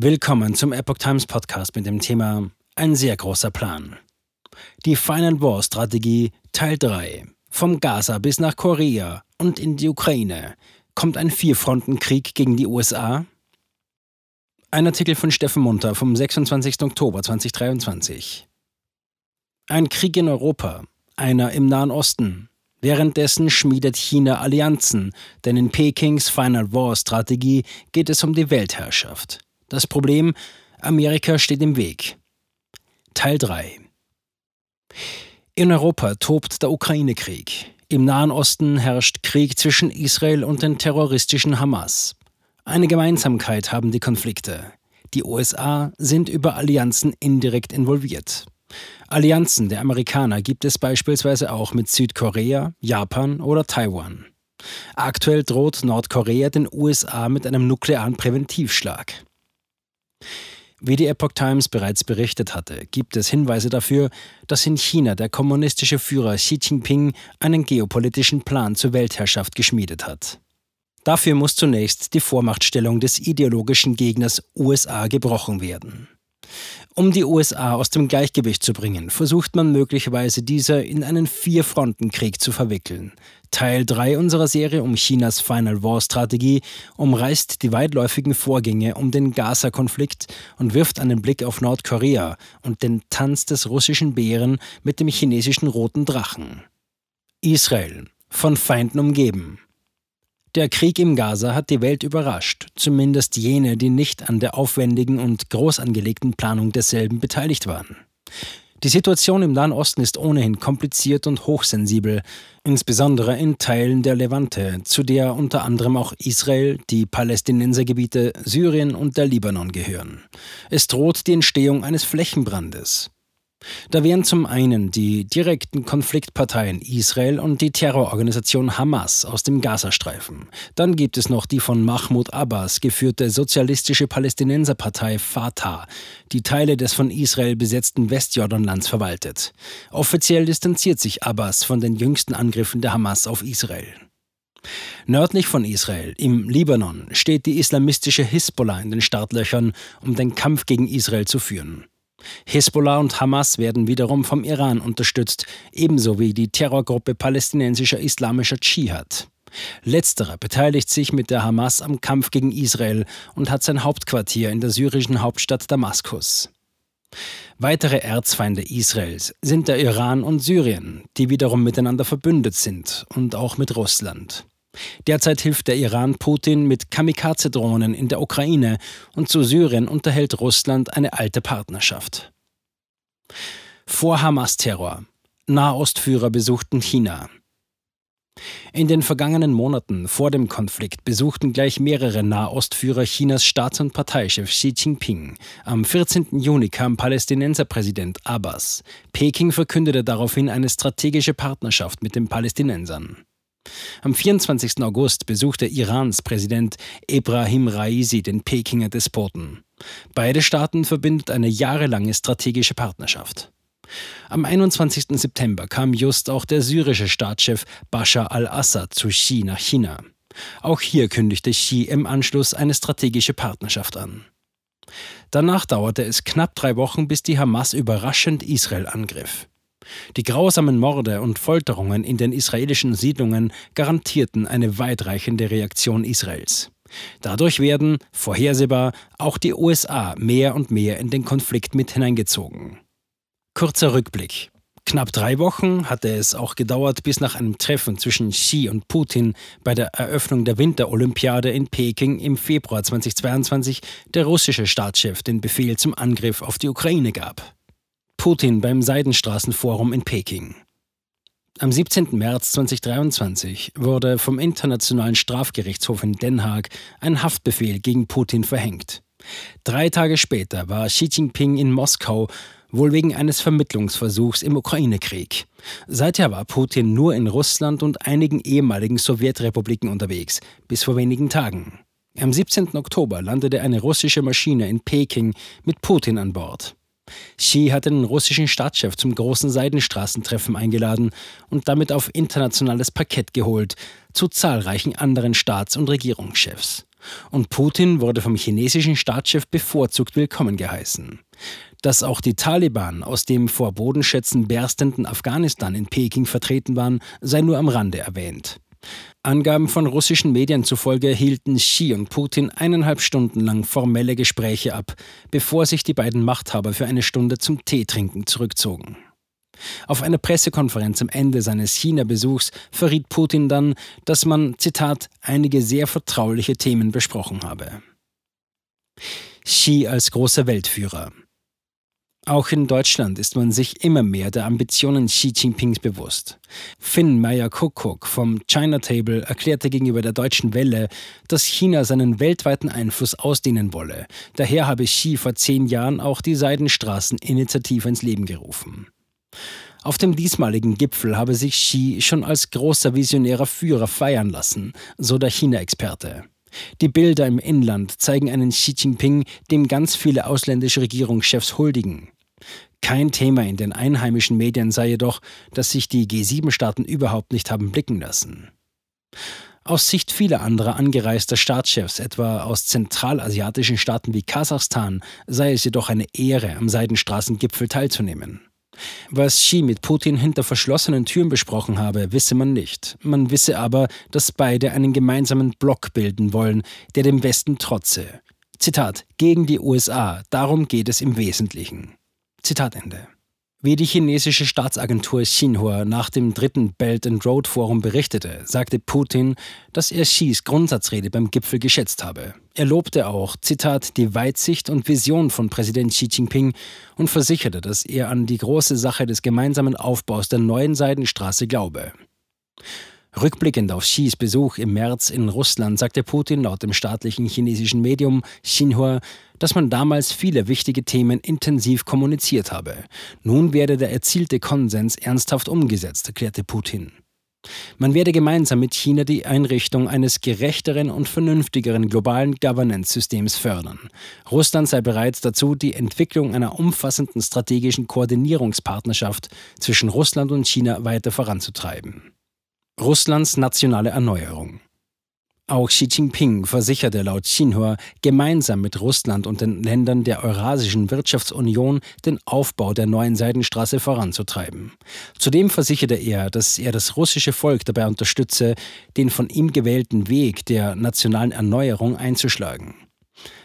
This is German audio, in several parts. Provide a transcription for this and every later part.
Willkommen zum Epoch Times Podcast mit dem Thema Ein sehr großer Plan. Die Final War Strategie Teil 3. Vom Gaza bis nach Korea und in die Ukraine. Kommt ein Vierfrontenkrieg gegen die USA? Ein Artikel von Steffen Munter vom 26. Oktober 2023. Ein Krieg in Europa, einer im Nahen Osten. Währenddessen schmiedet China Allianzen, denn in Pekings Final War Strategie geht es um die Weltherrschaft. Das Problem, Amerika steht im Weg. Teil 3 In Europa tobt der Ukraine-Krieg. Im Nahen Osten herrscht Krieg zwischen Israel und den terroristischen Hamas. Eine Gemeinsamkeit haben die Konflikte. Die USA sind über Allianzen indirekt involviert. Allianzen der Amerikaner gibt es beispielsweise auch mit Südkorea, Japan oder Taiwan. Aktuell droht Nordkorea den USA mit einem nuklearen Präventivschlag. Wie die Epoch Times bereits berichtet hatte, gibt es Hinweise dafür, dass in China der kommunistische Führer Xi Jinping einen geopolitischen Plan zur Weltherrschaft geschmiedet hat. Dafür muss zunächst die Vormachtstellung des ideologischen Gegners USA gebrochen werden. Um die USA aus dem Gleichgewicht zu bringen, versucht man möglicherweise diese in einen Vier-Fronten-Krieg zu verwickeln. Teil 3 unserer Serie um Chinas Final War-Strategie umreißt die weitläufigen Vorgänge um den Gaza-Konflikt und wirft einen Blick auf Nordkorea und den Tanz des russischen Bären mit dem chinesischen roten Drachen. Israel, von Feinden umgeben. Der Krieg im Gaza hat die Welt überrascht, zumindest jene, die nicht an der aufwendigen und groß angelegten Planung desselben beteiligt waren. Die Situation im Nahen Osten ist ohnehin kompliziert und hochsensibel, insbesondere in Teilen der Levante, zu der unter anderem auch Israel, die Palästinensergebiete Syrien und der Libanon gehören. Es droht die Entstehung eines Flächenbrandes. Da wären zum einen die direkten Konfliktparteien Israel und die Terrororganisation Hamas aus dem Gazastreifen. Dann gibt es noch die von Mahmoud Abbas geführte sozialistische Palästinenserpartei Fatah, die Teile des von Israel besetzten Westjordanlands verwaltet. Offiziell distanziert sich Abbas von den jüngsten Angriffen der Hamas auf Israel. Nördlich von Israel, im Libanon, steht die islamistische Hisbollah in den Startlöchern, um den Kampf gegen Israel zu führen. Hisbollah und Hamas werden wiederum vom Iran unterstützt, ebenso wie die Terrorgruppe palästinensischer islamischer Dschihad. Letzterer beteiligt sich mit der Hamas am Kampf gegen Israel und hat sein Hauptquartier in der syrischen Hauptstadt Damaskus. Weitere Erzfeinde Israels sind der Iran und Syrien, die wiederum miteinander verbündet sind und auch mit Russland. Derzeit hilft der Iran Putin mit Kamikaze-Drohnen in der Ukraine und zu Syrien unterhält Russland eine alte Partnerschaft. Vor Hamas-Terror. Nahostführer besuchten China. In den vergangenen Monaten vor dem Konflikt besuchten gleich mehrere Nahostführer Chinas Staats- und Parteichef Xi Jinping. Am 14. Juni kam Palästinenserpräsident Abbas. Peking verkündete daraufhin eine strategische Partnerschaft mit den Palästinensern. Am 24. August besuchte Irans Präsident Ebrahim Raisi den Pekinger Despoten. Beide Staaten verbindet eine jahrelange strategische Partnerschaft. Am 21. September kam just auch der syrische Staatschef Bashar al-Assad zu Xi nach China. Auch hier kündigte Xi im Anschluss eine strategische Partnerschaft an. Danach dauerte es knapp drei Wochen, bis die Hamas überraschend Israel angriff. Die grausamen Morde und Folterungen in den israelischen Siedlungen garantierten eine weitreichende Reaktion Israels. Dadurch werden, vorhersehbar, auch die USA mehr und mehr in den Konflikt mit hineingezogen. Kurzer Rückblick. Knapp drei Wochen hatte es auch gedauert, bis nach einem Treffen zwischen Xi und Putin bei der Eröffnung der Winterolympiade in Peking im Februar 2022 der russische Staatschef den Befehl zum Angriff auf die Ukraine gab. Putin beim Seidenstraßenforum in Peking. Am 17. März 2023 wurde vom Internationalen Strafgerichtshof in Den Haag ein Haftbefehl gegen Putin verhängt. Drei Tage später war Xi Jinping in Moskau, wohl wegen eines Vermittlungsversuchs im Ukraine-Krieg. Seither war Putin nur in Russland und einigen ehemaligen Sowjetrepubliken unterwegs, bis vor wenigen Tagen. Am 17. Oktober landete eine russische Maschine in Peking mit Putin an Bord. Xi hatte den russischen Staatschef zum großen Seidenstraßentreffen eingeladen und damit auf internationales Parkett geholt, zu zahlreichen anderen Staats- und Regierungschefs. Und Putin wurde vom chinesischen Staatschef bevorzugt willkommen geheißen. Dass auch die Taliban aus dem vor Bodenschätzen berstenden Afghanistan in Peking vertreten waren, sei nur am Rande erwähnt. Angaben von russischen Medien zufolge hielten Xi und Putin eineinhalb Stunden lang formelle Gespräche ab, bevor sich die beiden Machthaber für eine Stunde zum Teetrinken zurückzogen. Auf einer Pressekonferenz am Ende seines China-Besuchs verriet Putin dann, dass man, Zitat, einige sehr vertrauliche Themen besprochen habe. Xi als großer Weltführer. Auch in Deutschland ist man sich immer mehr der Ambitionen Xi Jinpings bewusst. Finn Meyer-Kuckuck vom China Table erklärte gegenüber der Deutschen Welle, dass China seinen weltweiten Einfluss ausdehnen wolle. Daher habe Xi vor zehn Jahren auch die Seidenstraßen-Initiative ins Leben gerufen. Auf dem diesmaligen Gipfel habe sich Xi schon als großer visionärer Führer feiern lassen, so der China-Experte. Die Bilder im Inland zeigen einen Xi Jinping, dem ganz viele ausländische Regierungschefs huldigen. Kein Thema in den einheimischen Medien sei jedoch, dass sich die G7-Staaten überhaupt nicht haben blicken lassen. Aus Sicht vieler anderer angereister Staatschefs, etwa aus zentralasiatischen Staaten wie Kasachstan, sei es jedoch eine Ehre, am Seidenstraßengipfel teilzunehmen. Was Xi mit Putin hinter verschlossenen Türen besprochen habe, wisse man nicht. Man wisse aber, dass beide einen gemeinsamen Block bilden wollen, der dem Westen trotze. Zitat, gegen die USA, darum geht es im Wesentlichen. Zitat Ende. Wie die chinesische Staatsagentur Xinhua nach dem dritten Belt and Road Forum berichtete, sagte Putin, dass er Xis Grundsatzrede beim Gipfel geschätzt habe. Er lobte auch, Zitat, die Weitsicht und Vision von Präsident Xi Jinping und versicherte, dass er an die große Sache des gemeinsamen Aufbaus der neuen Seidenstraße glaube. Rückblickend auf Xis Besuch im März in Russland sagte Putin laut dem staatlichen chinesischen Medium Xinhua, dass man damals viele wichtige Themen intensiv kommuniziert habe. Nun werde der erzielte Konsens ernsthaft umgesetzt, erklärte Putin. Man werde gemeinsam mit China die Einrichtung eines gerechteren und vernünftigeren globalen Governance-Systems fördern. Russland sei bereit dazu, die Entwicklung einer umfassenden strategischen Koordinierungspartnerschaft zwischen Russland und China weiter voranzutreiben. Russlands nationale Erneuerung. Auch Xi Jinping versicherte laut Xinhua, gemeinsam mit Russland und den Ländern der Eurasischen Wirtschaftsunion den Aufbau der neuen Seidenstraße voranzutreiben. Zudem versicherte er, dass er das russische Volk dabei unterstütze, den von ihm gewählten Weg der nationalen Erneuerung einzuschlagen.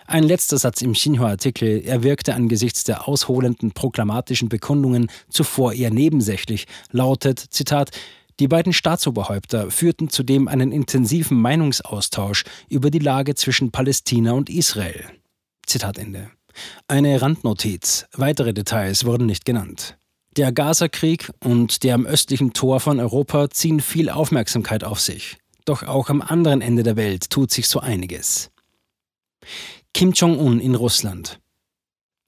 Ein letzter Satz im Xinhua-Artikel, er wirkte angesichts der ausholenden proklamatischen Bekundungen zuvor eher nebensächlich, lautet, Zitat, die beiden Staatsoberhäupter führten zudem einen intensiven Meinungsaustausch über die Lage zwischen Palästina und Israel. Zitat Ende. Eine Randnotiz, weitere Details wurden nicht genannt. Der Gaza-Krieg und der am östlichen Tor von Europa ziehen viel Aufmerksamkeit auf sich. Doch auch am anderen Ende der Welt tut sich so einiges. Kim Jong-un in Russland.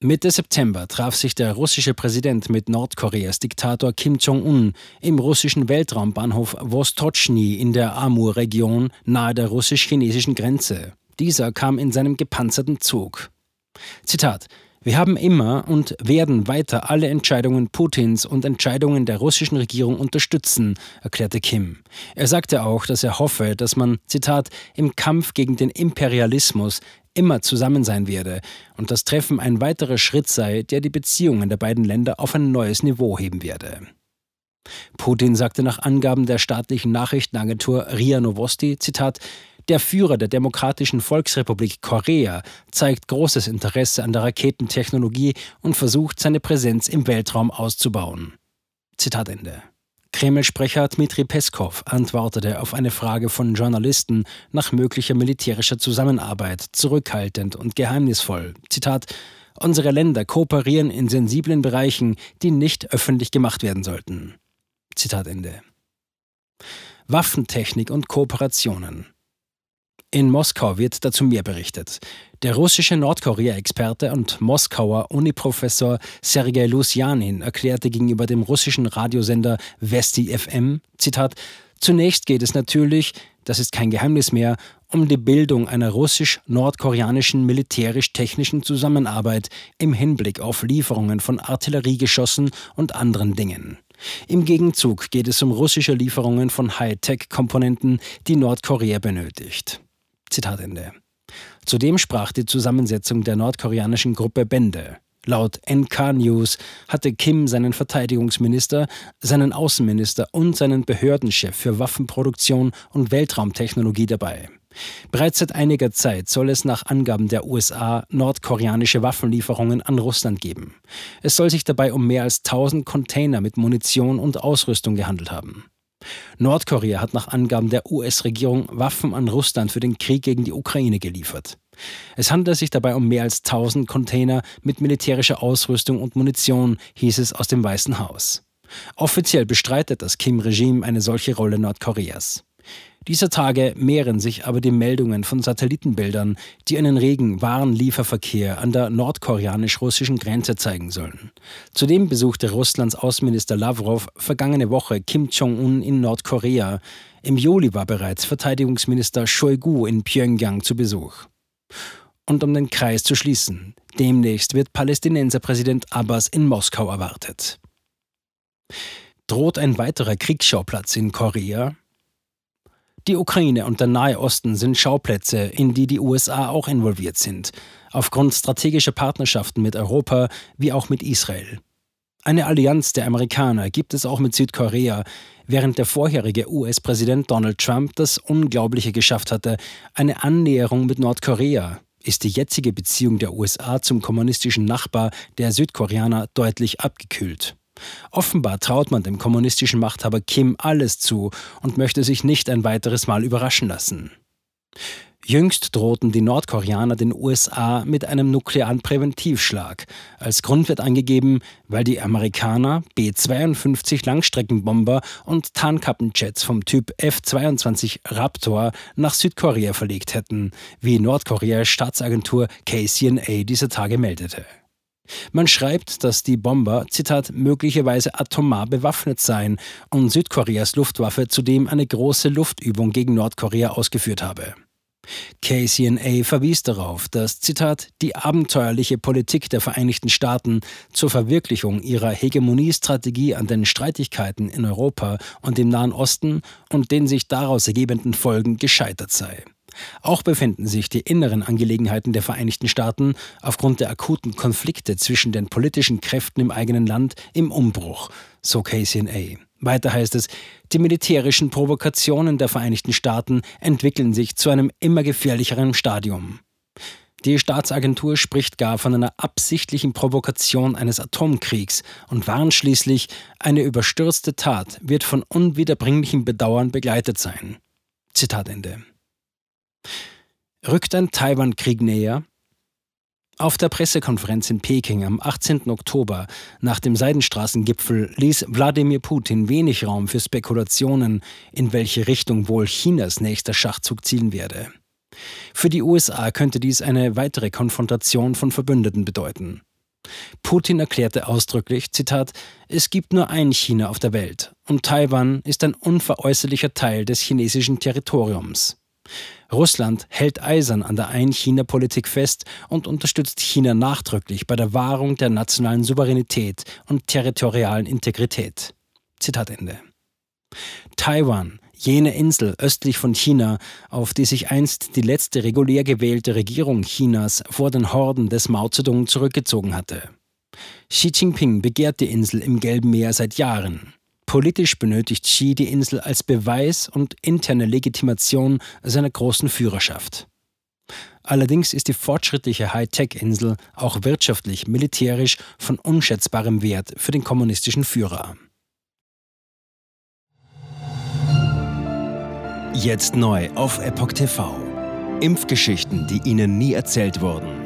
Mitte September traf sich der russische Präsident mit Nordkoreas Diktator Kim Jong-un im russischen Weltraumbahnhof Vostochny in der Amur-Region nahe der russisch-chinesischen Grenze. Dieser kam in seinem gepanzerten Zug. Zitat wir haben immer und werden weiter alle Entscheidungen Putins und Entscheidungen der russischen Regierung unterstützen, erklärte Kim. Er sagte auch, dass er hoffe, dass man, Zitat, im Kampf gegen den Imperialismus immer zusammen sein werde und das Treffen ein weiterer Schritt sei, der die Beziehungen der beiden Länder auf ein neues Niveau heben werde. Putin sagte nach Angaben der staatlichen Nachrichtenagentur RIA Novosti, Zitat, der Führer der Demokratischen Volksrepublik Korea zeigt großes Interesse an der Raketentechnologie und versucht, seine Präsenz im Weltraum auszubauen. Zitat Ende. Kreml-Sprecher Dmitri Peskov antwortete auf eine Frage von Journalisten nach möglicher militärischer Zusammenarbeit zurückhaltend und geheimnisvoll. Zitat Unsere Länder kooperieren in sensiblen Bereichen, die nicht öffentlich gemacht werden sollten. Zitat Ende. Waffentechnik und Kooperationen. In Moskau wird dazu mehr berichtet. Der russische Nordkorea-Experte und Moskauer Uniprofessor Sergei Lusianin erklärte gegenüber dem russischen Radiosender Vesti FM, Zitat, Zunächst geht es natürlich, das ist kein Geheimnis mehr, um die Bildung einer russisch-nordkoreanischen militärisch-technischen Zusammenarbeit im Hinblick auf Lieferungen von Artilleriegeschossen und anderen Dingen. Im Gegenzug geht es um russische Lieferungen von Hightech-Komponenten, die Nordkorea benötigt. Zitat Ende. Zudem sprach die Zusammensetzung der nordkoreanischen Gruppe Bände. Laut NK News hatte Kim seinen Verteidigungsminister, seinen Außenminister und seinen Behördenchef für Waffenproduktion und Weltraumtechnologie dabei. Bereits seit einiger Zeit soll es nach Angaben der USA nordkoreanische Waffenlieferungen an Russland geben. Es soll sich dabei um mehr als 1000 Container mit Munition und Ausrüstung gehandelt haben. Nordkorea hat nach Angaben der US-Regierung Waffen an Russland für den Krieg gegen die Ukraine geliefert. Es handelt sich dabei um mehr als 1000 Container mit militärischer Ausrüstung und Munition, hieß es aus dem Weißen Haus. Offiziell bestreitet das Kim-Regime eine solche Rolle Nordkoreas. Dieser Tage mehren sich aber die Meldungen von Satellitenbildern, die einen regen Warenlieferverkehr an der nordkoreanisch-russischen Grenze zeigen sollen. Zudem besuchte Russlands Außenminister Lavrov vergangene Woche Kim Jong-un in Nordkorea. Im Juli war bereits Verteidigungsminister Shoigu in Pyongyang zu Besuch. Und um den Kreis zu schließen, demnächst wird Palästinenserpräsident Abbas in Moskau erwartet. Droht ein weiterer Kriegsschauplatz in Korea? Die Ukraine und der Nahe Osten sind Schauplätze, in die die USA auch involviert sind, aufgrund strategischer Partnerschaften mit Europa wie auch mit Israel. Eine Allianz der Amerikaner gibt es auch mit Südkorea, während der vorherige US-Präsident Donald Trump das Unglaubliche geschafft hatte, eine Annäherung mit Nordkorea, ist die jetzige Beziehung der USA zum kommunistischen Nachbar der Südkoreaner deutlich abgekühlt. Offenbar traut man dem kommunistischen Machthaber Kim alles zu und möchte sich nicht ein weiteres Mal überraschen lassen. Jüngst drohten die Nordkoreaner den USA mit einem nuklearen Präventivschlag. Als Grund wird angegeben, weil die Amerikaner B-52 Langstreckenbomber und Tarnkappenjets vom Typ F-22 Raptor nach Südkorea verlegt hätten, wie Nordkoreas Staatsagentur KCNA diese Tage meldete. Man schreibt, dass die Bomber, Zitat, möglicherweise atomar bewaffnet seien und Südkoreas Luftwaffe zudem eine große Luftübung gegen Nordkorea ausgeführt habe. KCNA verwies darauf, dass, Zitat, die abenteuerliche Politik der Vereinigten Staaten zur Verwirklichung ihrer Hegemoniestrategie an den Streitigkeiten in Europa und im Nahen Osten und den sich daraus ergebenden Folgen gescheitert sei. Auch befinden sich die inneren Angelegenheiten der Vereinigten Staaten aufgrund der akuten Konflikte zwischen den politischen Kräften im eigenen Land im Umbruch, so KCNA. Weiter heißt es, die militärischen Provokationen der Vereinigten Staaten entwickeln sich zu einem immer gefährlicheren Stadium. Die Staatsagentur spricht gar von einer absichtlichen Provokation eines Atomkriegs und warnt schließlich, eine überstürzte Tat wird von unwiederbringlichem Bedauern begleitet sein. Zitat Ende. Rückt ein Taiwan-Krieg näher? Auf der Pressekonferenz in Peking am 18. Oktober nach dem Seidenstraßengipfel ließ Wladimir Putin wenig Raum für Spekulationen, in welche Richtung wohl Chinas nächster Schachzug zielen werde. Für die USA könnte dies eine weitere Konfrontation von Verbündeten bedeuten. Putin erklärte ausdrücklich, Zitat, es gibt nur ein China auf der Welt und Taiwan ist ein unveräußerlicher Teil des chinesischen Territoriums. Russland hält eisern an der Ein-China-Politik fest und unterstützt China nachdrücklich bei der Wahrung der nationalen Souveränität und territorialen Integrität. Zitat Ende. Taiwan, jene Insel östlich von China, auf die sich einst die letzte regulär gewählte Regierung Chinas vor den Horden des Mao Zedong zurückgezogen hatte. Xi Jinping begehrt die Insel im Gelben Meer seit Jahren. Politisch benötigt Xi die Insel als Beweis und interne Legitimation seiner großen Führerschaft. Allerdings ist die fortschrittliche Hightech-Insel auch wirtschaftlich, militärisch von unschätzbarem Wert für den kommunistischen Führer. Jetzt neu auf Epoch TV. Impfgeschichten, die Ihnen nie erzählt wurden.